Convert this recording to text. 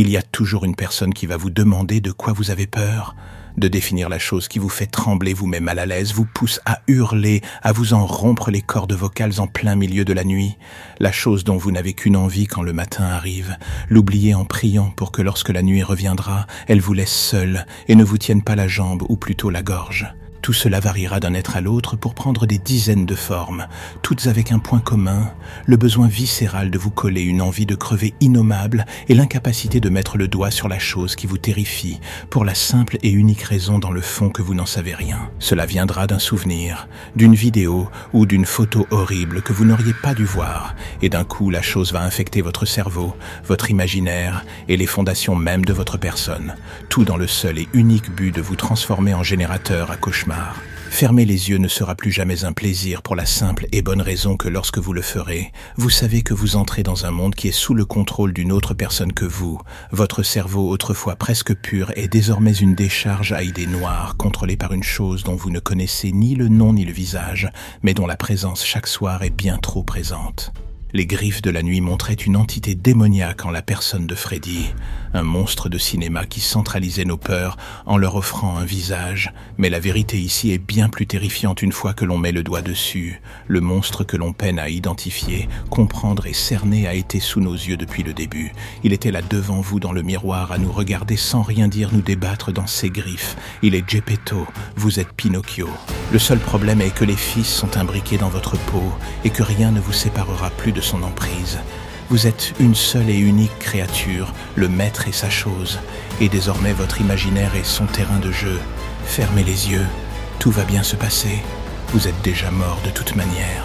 Il y a toujours une personne qui va vous demander de quoi vous avez peur, de définir la chose qui vous fait trembler vous-même à la l'aise, vous pousse à hurler, à vous en rompre les cordes vocales en plein milieu de la nuit, la chose dont vous n'avez qu'une envie quand le matin arrive, l'oublier en priant pour que lorsque la nuit reviendra, elle vous laisse seule et ne vous tienne pas la jambe ou plutôt la gorge. Tout cela variera d'un être à l'autre pour prendre des dizaines de formes, toutes avec un point commun, le besoin viscéral de vous coller une envie de crever innommable et l'incapacité de mettre le doigt sur la chose qui vous terrifie, pour la simple et unique raison dans le fond que vous n'en savez rien. Cela viendra d'un souvenir, d'une vidéo ou d'une photo horrible que vous n'auriez pas dû voir, et d'un coup la chose va infecter votre cerveau, votre imaginaire et les fondations même de votre personne, tout dans le seul et unique but de vous transformer en générateur à cauchemar Fermer les yeux ne sera plus jamais un plaisir pour la simple et bonne raison que lorsque vous le ferez, vous savez que vous entrez dans un monde qui est sous le contrôle d'une autre personne que vous. Votre cerveau, autrefois presque pur, est désormais une décharge à idées noires, contrôlée par une chose dont vous ne connaissez ni le nom ni le visage, mais dont la présence chaque soir est bien trop présente. Les griffes de la nuit montraient une entité démoniaque en la personne de Freddy, un monstre de cinéma qui centralisait nos peurs en leur offrant un visage. Mais la vérité ici est bien plus terrifiante une fois que l'on met le doigt dessus. Le monstre que l'on peine à identifier, comprendre et cerner a été sous nos yeux depuis le début. Il était là devant vous dans le miroir à nous regarder sans rien dire nous débattre dans ses griffes. Il est Geppetto, vous êtes Pinocchio. Le seul problème est que les fils sont imbriqués dans votre peau et que rien ne vous séparera plus son emprise. Vous êtes une seule et unique créature, le maître et sa chose, et désormais votre imaginaire est son terrain de jeu. Fermez les yeux, tout va bien se passer, vous êtes déjà mort de toute manière.